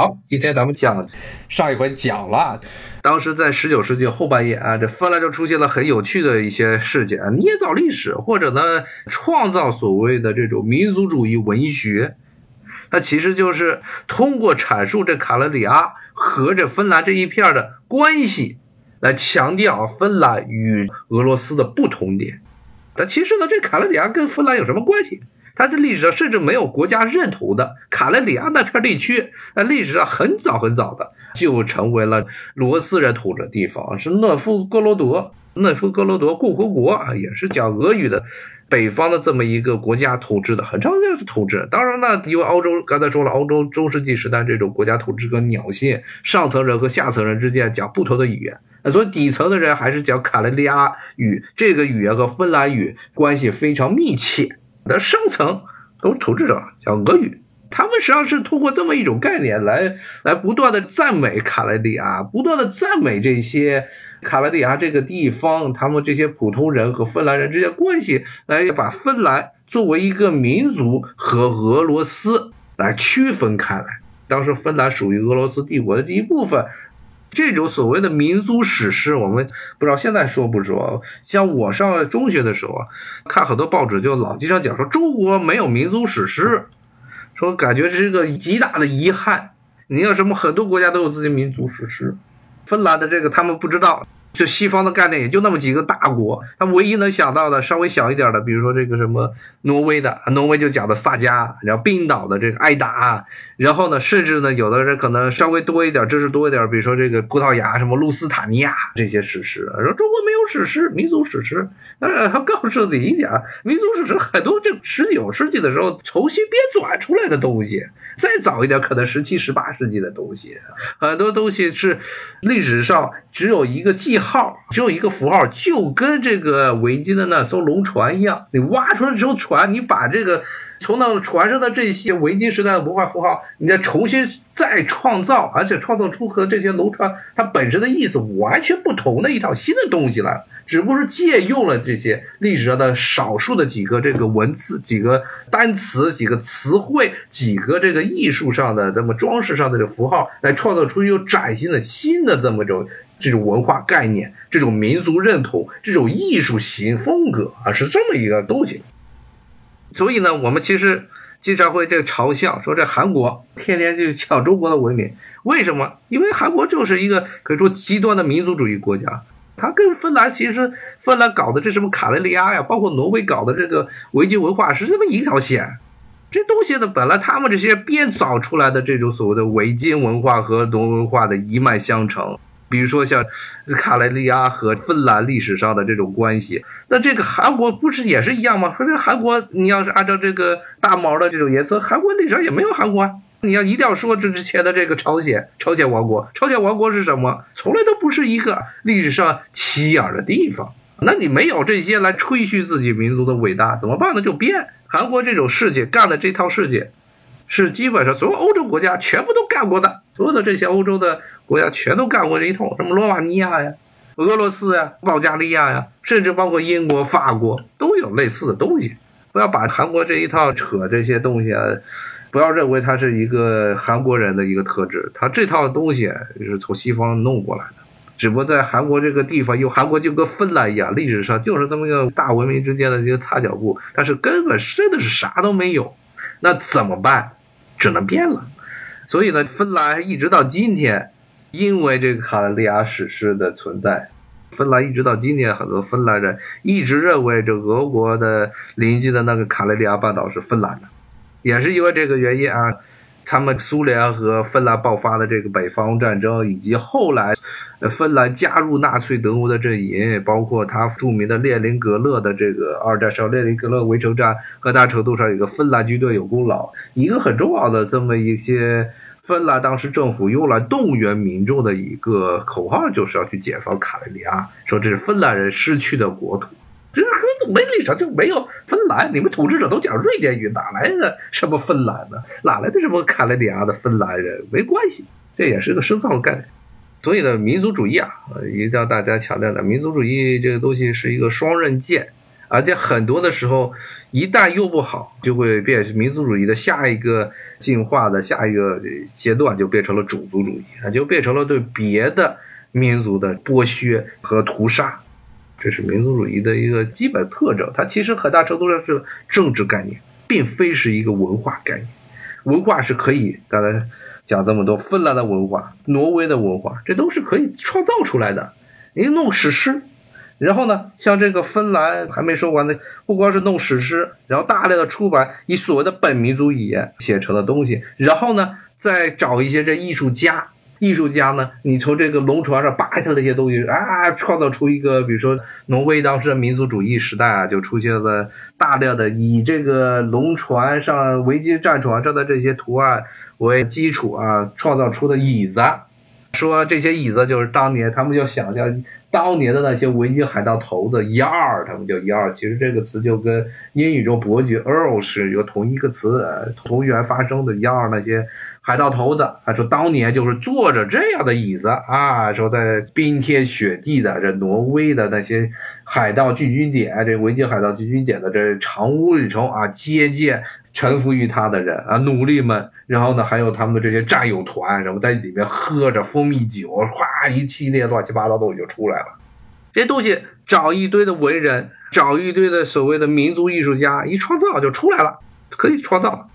好，今天咱们讲，上一回讲了，当时在十九世纪后半叶啊，这芬兰就出现了很有趣的一些事件啊，捏造历史或者呢创造所谓的这种民族主义文学，那其实就是通过阐述这卡勒里亚和这芬兰这一片的关系，来强调芬兰与俄罗斯的不同点。那其实呢，这卡勒里亚跟芬兰有什么关系？它这历史上甚至没有国家认同的卡莱里亚那片地区，在历史上很早很早的就成为了罗斯人统治的地方，是诺夫哥罗德、诺夫哥罗德共和国啊，也是讲俄语的北方的这么一个国家统治的很长时间的统治。当然呢，因为欧洲刚才说了，欧洲中世纪时代这种国家统治跟鸟性，上层人和下层人之间讲不同的语言，所以底层的人还是讲卡莱利亚语，这个语言和芬兰语关系非常密切。的上层都统治者，讲俄语，他们实际上是通过这么一种概念来来不断的赞美卡莱利亚，不断的赞美这些卡莱利亚这个地方，他们这些普通人和芬兰人之间关系，来把芬兰作为一个民族和俄罗斯来区分开来。当时芬兰属于俄罗斯帝国的一部分。这种所谓的民族史诗，我们不知道现在说不说。像我上中学的时候啊，看很多报纸就老经常讲说中国没有民族史诗，说感觉是一个极大的遗憾。你要什么很多国家都有自己民族史诗，芬兰的这个他们不知道。就西方的概念也就那么几个大国，他唯一能想到的稍微小一点的，比如说这个什么挪威的，挪威就讲的萨迦，然后冰岛的这个艾达，然后呢，甚至呢，有的人可能稍微多一点，知识多一点，比如说这个葡萄牙什么路斯塔尼亚这些史诗，说中国没有史诗，民族史诗，呃，他告诉你一点，民族史诗很多这十九世纪的时候重新编纂出来的东西。再早一点，可能十七、十八世纪的东西，很多东西是历史上只有一个记号，号只有一个符号，就跟这个维京的那艘龙船一样。你挖出来这艘船，你把这个从那船上的这些维京时代的文化符号，你再重新再创造，而且创造出和这些龙船它本身的意思完全不同的一套新的东西来。只不过是借用了这些历史上的少数的几个这个文字、几个单词、几个词汇、几个这个艺术上的这么装饰上的这符号，来创造出一种崭新的新的这么种这种文化概念、这种民族认同、这种艺术型风格啊，是这么一个东西。所以呢，我们其实经常会这嘲笑说，这韩国天天就抢中国的文明，为什么？因为韩国就是一个可以说极端的民族主义国家。它跟芬兰其实，芬兰搞的这什么卡累利亚呀，包括挪威搞的这个维京文化是这么一条线。这东西呢，本来他们这些编造出来的这种所谓的维京文化和挪文化的一脉相承。比如说像卡雷利亚和芬兰历史上的这种关系，那这个韩国不是也是一样吗？说这韩国，你要是按照这个大毛的这种颜色，韩国历史上也没有韩国啊。你要一定要说这之前的这个朝鲜，朝鲜王国，朝鲜王国是什么？从来都不是一个历史上起眼的地方。那你没有这些来吹嘘自己民族的伟大，怎么办呢？就变。韩国这种事情干的这套事情，是基本上所有欧洲国家全部都干过的，所有的这些欧洲的国家全都干过这一套，什么罗马尼亚呀、俄罗斯呀、保加利亚呀，甚至包括英国、法国都有类似的东西。不要把韩国这一套扯这些东西啊。不要认为它是一个韩国人的一个特质，它这套东西是从西方弄过来的，只不过在韩国这个地方，因为韩国就跟芬兰一样，历史上就是这么一个大文明之间的一个擦脚布，但是根本真的是啥都没有，那怎么办？只能变了。所以呢，芬兰一直到今天，因为这个卡累利亚史诗的存在，芬兰一直到今天，很多芬兰人一直认为这俄国的邻居的那个卡累利亚半岛是芬兰的。也是因为这个原因啊，他们苏联和芬兰爆发的这个北方战争，以及后来，芬兰加入纳粹德国的阵营，包括他著名的列宁格勒的这个二战时列宁格勒围城战，很大程度上有个芬兰军队有功劳。一个很重要的这么一些，芬兰当时政府用来动员民众的一个口号，就是要去解放卡累利亚，说这是芬兰人失去的国土。这个没立场就没有芬兰，你们统治者都讲瑞典语，哪来的什么芬兰呢？哪来的什么卡莱利亚的芬兰人？没关系，这也是个深造的概念。所以呢，民族主义啊，一定要大家强调的，民族主义这个东西是一个双刃剑而且很多的时候，一旦用不好，就会变民族主义的下一个进化的下一个阶段，就变成了种族主义啊，就变成了对别的民族的剥削和屠杀。这是民族主义的一个基本特征。它其实很大程度上是政治概念，并非是一个文化概念。文化是可以，刚才讲这么多，芬兰的文化、挪威的文化，这都是可以创造出来的。你弄史诗。然后呢，像这个芬兰还没说完呢，不光是弄史诗，然后大量的出版以所谓的本民族语言写成的东西，然后呢，再找一些这艺术家，艺术家呢，你从这个龙船上扒下来一些东西啊，创造出一个，比如说挪威当时的民族主义时代啊，就出现了大量的以这个龙船上维京战船上的这些图案为基础啊，创造出的椅子，说这些椅子就是当年他们就想象。当年的那些维京海盗头子 yar，他们叫 yar，其实这个词就跟英语中伯爵 earl 是有同一个词，同源发生的 yar 那些海盗头子，他说当年就是坐着这样的椅子啊，说在冰天雪地的这挪威的那些海盗聚居点，这维京海盗聚居点的这长屋里头啊，接见。臣服于他的人啊，奴隶们，然后呢，还有他们的这些战友团，什么在里面喝着蜂蜜酒，哗，一系列乱七八糟东西就出来了。这东西找一堆的文人，找一堆的所谓的民族艺术家，一创造就出来了，可以创造。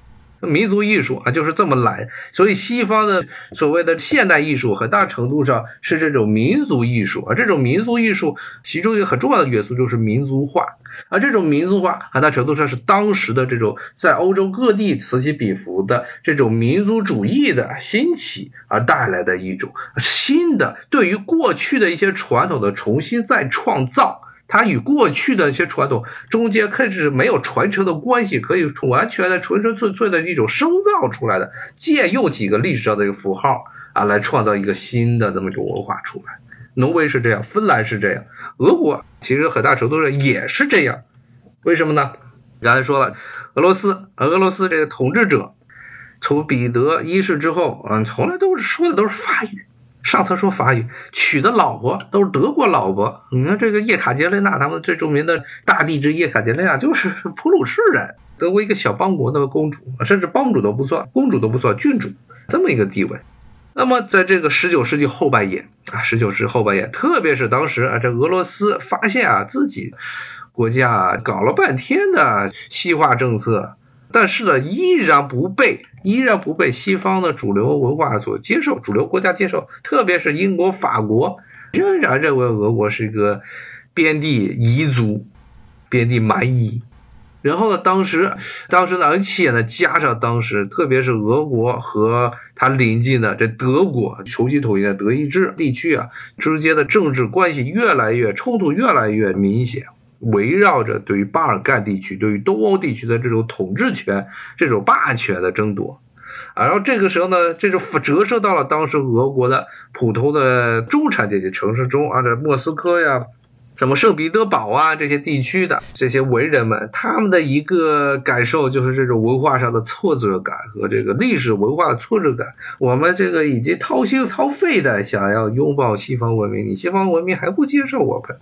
民族艺术啊，就是这么来。所以西方的所谓的现代艺术，很大程度上是这种民族艺术啊。这种民族艺术其中一个很重要的元素就是民族化。而这种民族化，很大程度上是当时的这种在欧洲各地此起彼伏的这种民族主义的兴起而带来的一种新的对于过去的一些传统的重新再创造。它与过去的一些传统中间甚至没有传承的关系，可以完全的纯纯粹粹的一种生造出来的，借用几个历史上的一个符号啊，来创造一个新的这么一种文化出来。挪威是这样，芬兰是这样。俄国其实很大程度上也是这样，为什么呢？刚才说了，俄罗斯，俄罗斯这个统治者从彼得一世之后，嗯，从来都是说的都是法语，上册说法语，娶的老婆都是德国老婆。你看这个叶卡捷琳娜，他们最著名的大帝之叶卡捷琳娜就是普鲁士人，德国一个小邦国的公主，甚至邦主都不算，公主都不算，郡主这么一个地位。那么，在这个十九世纪后半叶啊，十九世纪后半叶，特别是当时啊，这俄罗斯发现啊，自己国家搞了半天的西化政策，但是呢，依然不被依然不被西方的主流文化所接受，主流国家接受，特别是英国、法国，仍然认为俄国是一个边地彝族、边地蛮夷。然后呢？当时，当时呢，而且呢，加上当时，特别是俄国和它邻近的这德国重新统一的德意志地区啊之间的政治关系越来越冲突，越来越明显，围绕着对于巴尔干地区、对于东欧地区的这种统治权、这种霸权的争夺。然后这个时候呢，这就折射到了当时俄国的普通的中产阶级城市中啊，这莫斯科呀。什么圣彼得堡啊，这些地区的这些文人们，他们的一个感受就是这种文化上的挫折感和这个历史文化的挫折感。我们这个已经掏心掏肺的想要拥抱西方文明，你西方文明还不接受我们，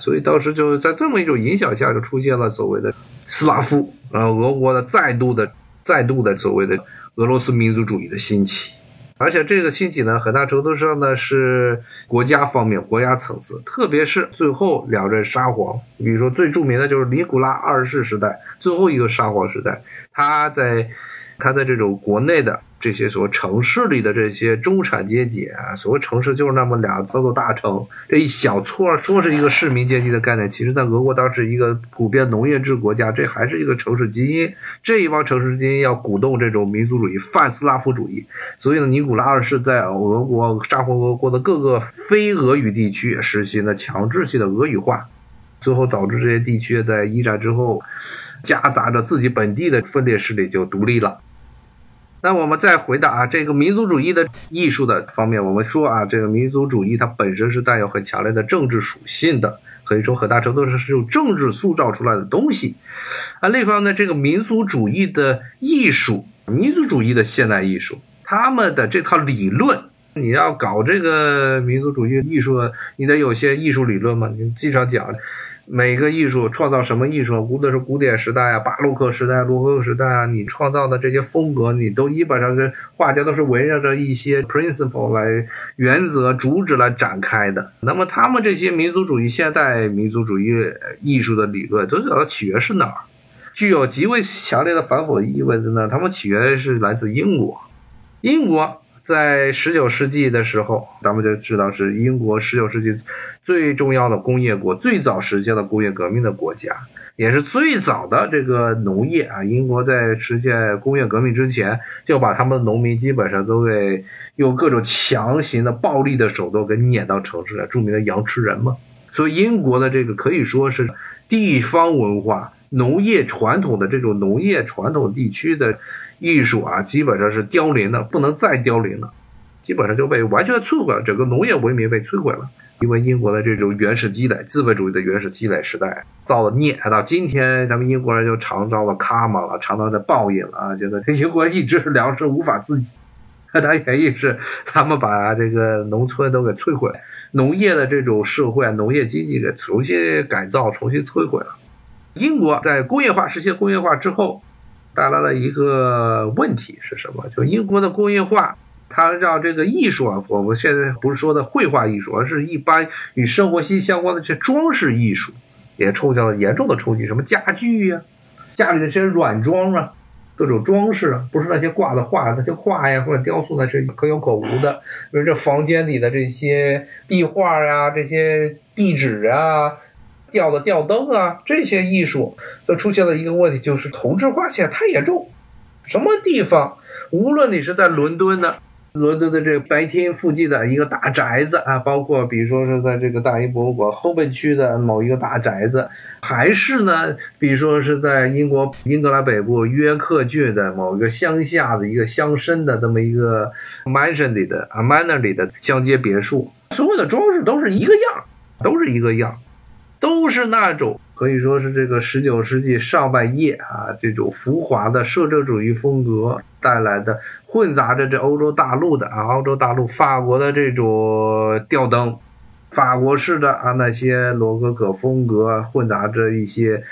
所以当时就是在这么一种影响下，就出现了所谓的斯拉夫，呃，俄国的再度的、再度的所谓的俄罗斯民族主义的兴起。而且这个兴起呢，很大程度上呢是国家方面、国家层次，特别是最后两任沙皇，比如说最著名的就是尼古拉二世时代最后一个沙皇时代，他在。他在这种国内的这些所谓城市里的这些中产阶级啊，所谓城市就是那么两三座大城，这一小撮说是一个市民阶级的概念，其实在俄国当时一个普遍农业制国家，这还是一个城市基因。这一帮城市基因要鼓动这种民族主义、泛斯拉夫主义，所以呢，尼古拉二世在俄国沙皇俄国的各个非俄语地区实行了强制性的俄语化，最后导致这些地区在一战之后夹杂着自己本地的分裂势力就独立了。那我们再回到啊，这个民族主义的艺术的方面，我们说啊，这个民族主义它本身是带有很强烈的政治属性的，可以说很大程度上是用政治塑造出来的东西。啊，另一方面呢，这个民族主义的艺术，民族主义的现代艺术，他们的这套理论，你要搞这个民族主义艺术，你得有些艺术理论嘛，你经常讲。每个艺术创造什么艺术，无论是古典时代啊、巴洛克时代、罗可时代啊，你创造的这些风格，你都基本上是画家都是围绕着一些 principle 来原则、主旨来展开的。那么他们这些民族主义、现代民族主义艺术的理论，都是起源是哪儿？具有极为强烈的反讽意味的呢？他们起源是来自英国，英国。在十九世纪的时候，咱们就知道是英国十九世纪最重要的工业国，最早实现了工业革命的国家，也是最早的这个农业啊。英国在实现工业革命之前，就把他们的农民基本上都给用各种强行的暴力的手段给撵到城市来，著名的羊吃人嘛。所以英国的这个可以说是地方文化、农业传统的这种农业传统地区的。艺术啊，基本上是凋零的，不能再凋零了，基本上就被完全摧毁了，整个农业文明被摧毁了。因为英国的这种原始积累，资本主义的原始积累时代造了孽，到今天咱们英国人就尝到了卡玛了，尝到了报应了啊！觉得英国一直是粮食无法自给，它原因是他们把这个农村都给摧毁，农业的这种社会、农业经济给重新改造、重新摧毁了。英国在工业化实现工业化之后。带来了一个问题是什么？就英国的工业化，它让这个艺术啊，我们现在不是说的绘画艺术，而是一般与生活息息相关的这装饰艺术，也受到了严重的冲击。什么家具呀，家里的这些软装啊，各种装饰啊，不是那些挂的画，那些画呀或者雕塑那是可有可无的。比如这房间里的这些壁画呀，这些壁纸啊。吊的吊灯啊，这些艺术都出现了一个问题，就是同质化现在太严重。什么地方，无论你是在伦敦的，伦敦的这个白天附近的一个大宅子啊，包括比如说是在这个大英博物馆后半区的某一个大宅子，还是呢，比如说是在英国英格兰北部约克郡的某一个乡下的一个乡绅的这么一个 mansion 里的啊 manor 里的乡间别墅，所有的装饰都是一个样，都是一个样。都是那种可以说是这个十九世纪上半叶啊，这种浮华的社会主义风格带来的，混杂着这欧洲大陆的啊，欧洲大陆法国的这种吊灯，法国式的啊那些罗可可风格，混杂着一些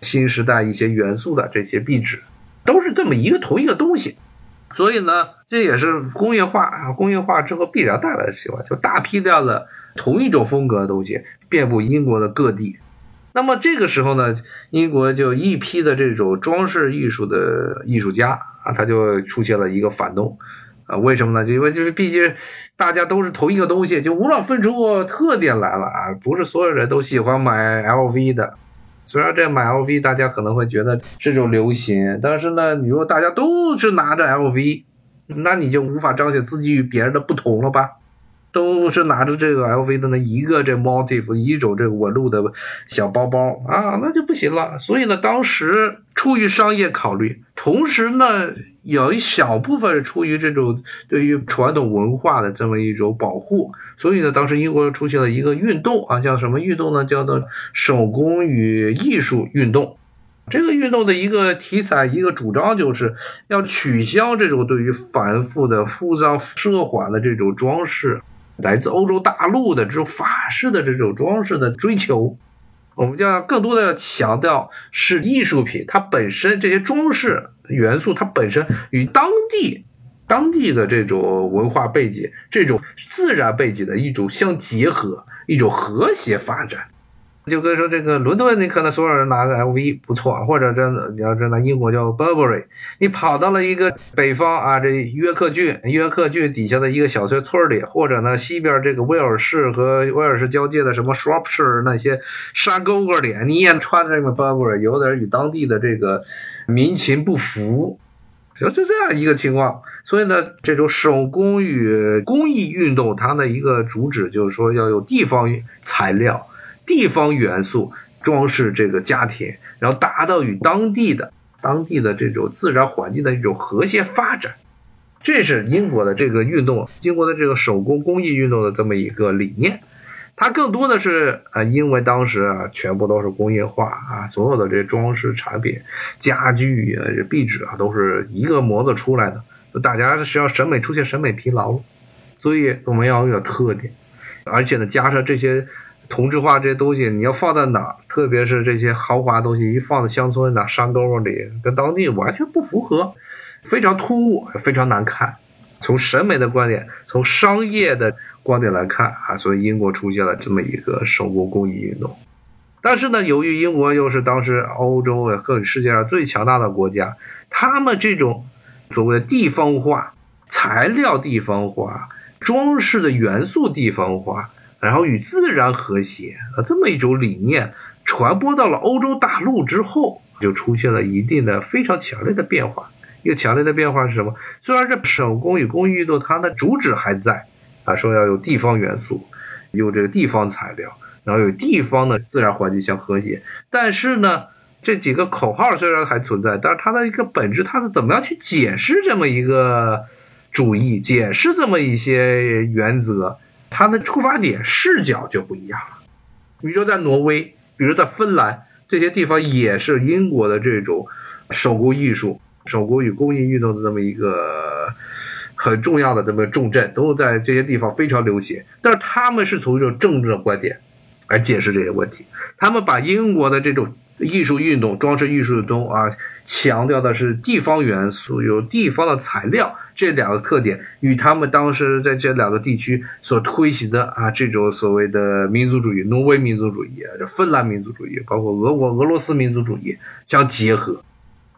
新时代一些元素的这些壁纸，都是这么一个同一个东西。所以呢，这也是工业化啊，工业化之后必然带来的情况，就大批量的。同一种风格的东西遍布英国的各地，那么这个时候呢，英国就一批的这种装饰艺术的艺术家啊，他就出现了一个反动啊，为什么呢？因为就是毕竟大家都是同一个东西，就无法分出特点来了啊，不是所有人都喜欢买 LV 的，虽然这买 LV 大家可能会觉得这种流行，但是呢，你如果大家都是拿着 LV，那你就无法彰显自己与别人的不同了吧？都是拿着这个 LV 的那一个这 motif 一种这个纹路的小包包啊，那就不行了。所以呢，当时出于商业考虑，同时呢，有一小部分是出于这种对于传统文化的这么一种保护。所以呢，当时英国出现了一个运动啊，叫什么运动呢？叫做手工与艺术运动。这个运动的一个题材、一个主张，就是要取消这种对于繁复的、复杂、奢华的这种装饰。来自欧洲大陆的这种法式的这种装饰的追求，我们就要更多的要强调是艺术品，它本身这些装饰元素，它本身与当地当地的这种文化背景、这种自然背景的一种相结合，一种和谐发展。就跟说这个伦敦，你可能所有人拿个 LV 不错，或者这你要这拿英国叫 Burberry，你跑到了一个北方啊，这约克郡，约克郡底下的一个小村村里，或者呢西边这个威尔士和威尔士交界的什么 Shropshire 那些山沟沟里，你也穿这个 Burberry，有点与当地的这个民情不符，就就这样一个情况。所以呢，这种手工与工艺运动，它的一个主旨就是说要有地方材料。地方元素装饰这个家庭，然后达到与当地的、当地的这种自然环境的一种和谐发展，这是英国的这个运动，英国的这个手工工艺运动的这么一个理念。它更多的是啊，因为当时啊，全部都是工业化啊，所有的这些装饰产品、家具啊、这壁纸啊，都是一个模子出来的，大家是要审美出现审美疲劳了，所以我们要有特点，而且呢，加上这些。同质化这些东西，你要放在哪？特别是这些豪华东西，一放在乡村哪山沟里，跟当地完全不符合，非常突兀，非常难看。从审美的观点，从商业的观点来看啊，所以英国出现了这么一个手工工艺运动。但是呢，由于英国又是当时欧洲和世界上最强大的国家，他们这种所谓的地方化、材料地方化、装饰的元素地方化。然后与自然和谐啊，这么一种理念传播到了欧洲大陆之后，就出现了一定的非常强烈的变化。一个强烈的变化是什么？虽然这手工与工艺运动它的主旨还在啊，说要有地方元素，有这个地方材料，然后有地方的自然环境相和谐。但是呢，这几个口号虽然还存在，但是它的一个本质，它是怎么样去解释这么一个主义，解释这么一些原则？它的出发点视角就不一样了。比如说在挪威，比如在芬兰这些地方，也是英国的这种手工艺术、手工与工艺运动的这么一个很重要的这么重镇，都在这些地方非常流行。但是他们是从一种政治的观点来解释这些问题，他们把英国的这种。艺术运动、装饰艺术中啊，强调的是地方元素，有地方的材料这两个特点，与他们当时在这两个地区所推行的啊这种所谓的民族主义，挪威民族主义、这芬兰民族主义，包括俄国、俄罗斯民族主义相结合。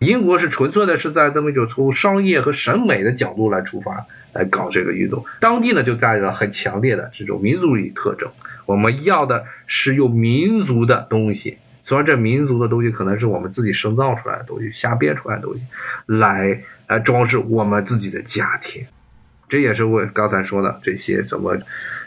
英国是纯粹的是在这么一种从商业和审美的角度来出发来搞这个运动，当地呢就带着很强烈的这种民族主义特征。我们要的是有民族的东西。虽然这民族的东西可能是我们自己生造出来的东西，瞎编出来的东西，来来装饰我们自己的家庭，这也是我刚才说的这些怎么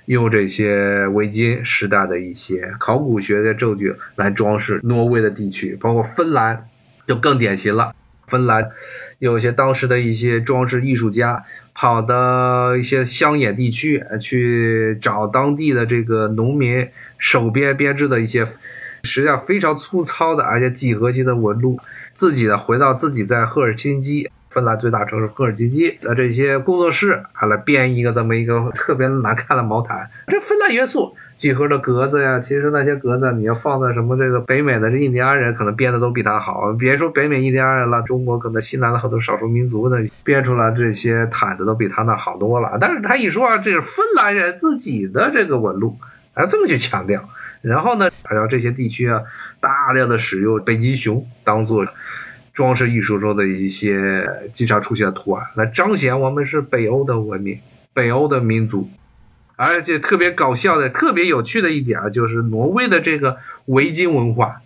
用这些维京时代的一些考古学的证据来装饰挪威的地区，包括芬兰就更典型了。芬兰有些当时的一些装饰艺术家跑到一些乡野地区去找当地的这个农民手编编织的一些。实际上非常粗糙的，而且几何形的纹路。自己呢，回到自己在赫尔辛基，芬兰最大城市赫尔辛基的这些工作室，还来编一个这么一个特别难看的毛毯。这芬兰元素，几何的格子呀，其实那些格子你要放在什么这个北美的印第安人，可能编的都比他好。别说北美印第安人了，中国可能西南的很多少数民族的编出来这些毯子都比他那好多了。但是他一说啊，这是芬兰人自己的这个纹路，啊，这么去强调。然后呢，还让这些地区啊，大量的使用北极熊当做装饰艺术中的一些经常出现的图案，来彰显我们是北欧的文明、北欧的民族。而且特别搞笑的、特别有趣的一点啊，就是挪威的这个维京文化、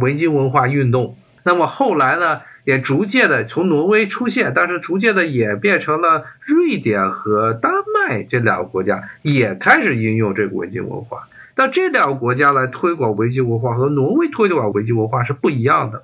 维京文化运动。那么后来呢，也逐渐的从挪威出现，但是逐渐的也变成了瑞典和丹麦这两个国家也开始应用这个维京文化。那这两个国家来推广维京文化和挪威推广维京文化是不一样的。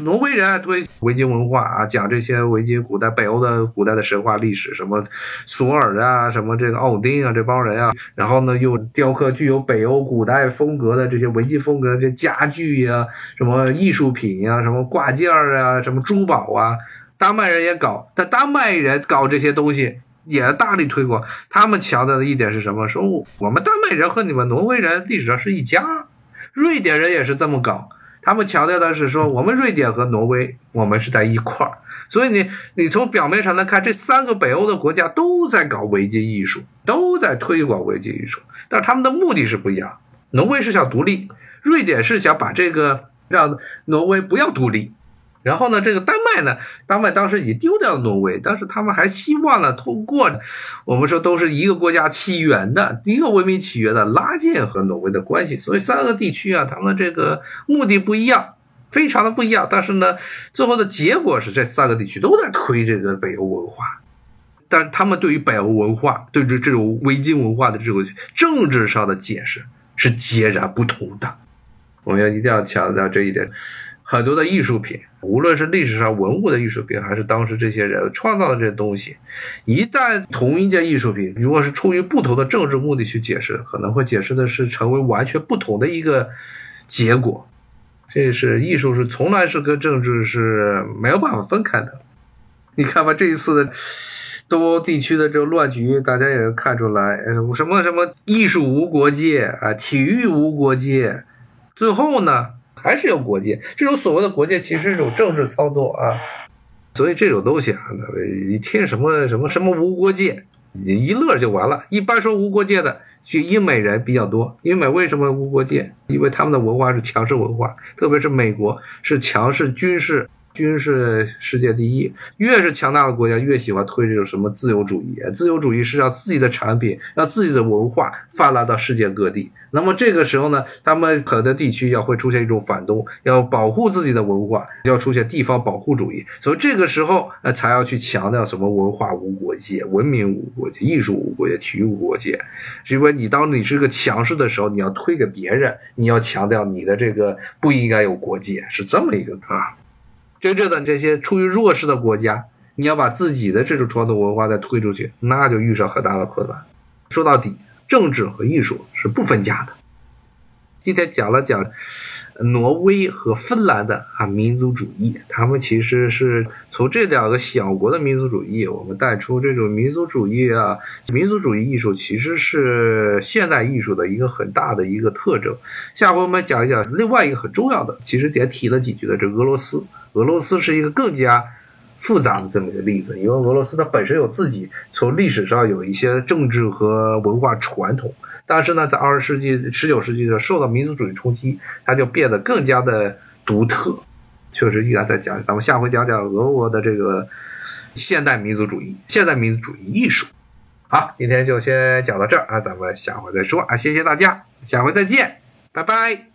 挪威人爱推维京文化啊，讲这些维京古代北欧的古代的神话历史，什么索尔啊，什么这个奥丁啊，这帮人啊，然后呢又雕刻具有北欧古代风格的这些维京风格的这家具呀，什么艺术品呀，什么挂件啊，什么珠宝啊，丹麦人也搞，但丹麦人搞这些东西。也大力推广，他们强调的一点是什么？说我们丹麦人和你们挪威人历史上是一家，瑞典人也是这么搞。他们强调的是说，我们瑞典和挪威，我们是在一块儿。所以你你从表面上来看，这三个北欧的国家都在搞维京艺术，都在推广维京艺术，但是他们的目的是不一样。挪威是想独立，瑞典是想把这个让挪威不要独立。然后呢，这个丹麦呢，丹麦当时已经丢掉了挪威，但是他们还希望呢，通过我们说都是一个国家起源的一个文明起源的拉近和挪威的关系。所以三个地区啊，他们这个目的不一样，非常的不一样。但是呢，最后的结果是这三个地区都在推这个北欧文化，但是他们对于北欧文化，对于这种维京文化的这种政治上的解释是截然不同的。我们要一定要强调这一点。很多的艺术品，无论是历史上文物的艺术品，还是当时这些人创造的这些东西，一旦同一件艺术品，如果是出于不同的政治目的去解释，可能会解释的是成为完全不同的一个结果。这是艺术是从来是跟政治是没有办法分开的。你看吧，这一次的东欧地区的这个乱局，大家也能看出来，什么什么艺术无国界啊，体育无国界，最后呢还是有国界。这种所谓的国界，其实是一种政治操作啊。所以这种东西啊，你听什么什么什么无国界，你一乐就完了。一般说无国界的，就英美人比较多。英美为什么无国界？因为他们的文化是强势文化，特别是美国是强势军事。军事世界第一，越是强大的国家越喜欢推这种什么自由主义。自由主义是让自己的产品、让自己的文化泛滥到世界各地。那么这个时候呢，他们很多地区要会出现一种反动，要保护自己的文化，要出现地方保护主义。所以这个时候，呃，才要去强调什么文化无国界、文明无国界、艺术无国界、体育无国界。因为你当你是个强势的时候，你要推给别人，你要强调你的这个不应该有国界，是这么一个啊。真正的这些处于弱势的国家，你要把自己的这种传统文化再推出去，那就遇上很大的困难。说到底，政治和艺术是不分家的。今天讲了讲挪威和芬兰的啊民族主义，他们其实是从这两个小国的民族主义，我们带出这种民族主义啊，民族主义艺术其实是现代艺术的一个很大的一个特征。下回我们讲一讲另外一个很重要的，其实也提了几句的，这俄罗斯。俄罗斯是一个更加复杂的这么一个例子，因为俄罗斯它本身有自己从历史上有一些政治和文化传统，但是呢，在二十世纪、十九世纪的受到民族主义冲击，它就变得更加的独特。确实，依然在讲，咱们下回讲讲俄国的这个现代民族主义、现代民族主义艺术。好，今天就先讲到这儿啊，咱们下回再说啊，谢谢大家，下回再见，拜拜。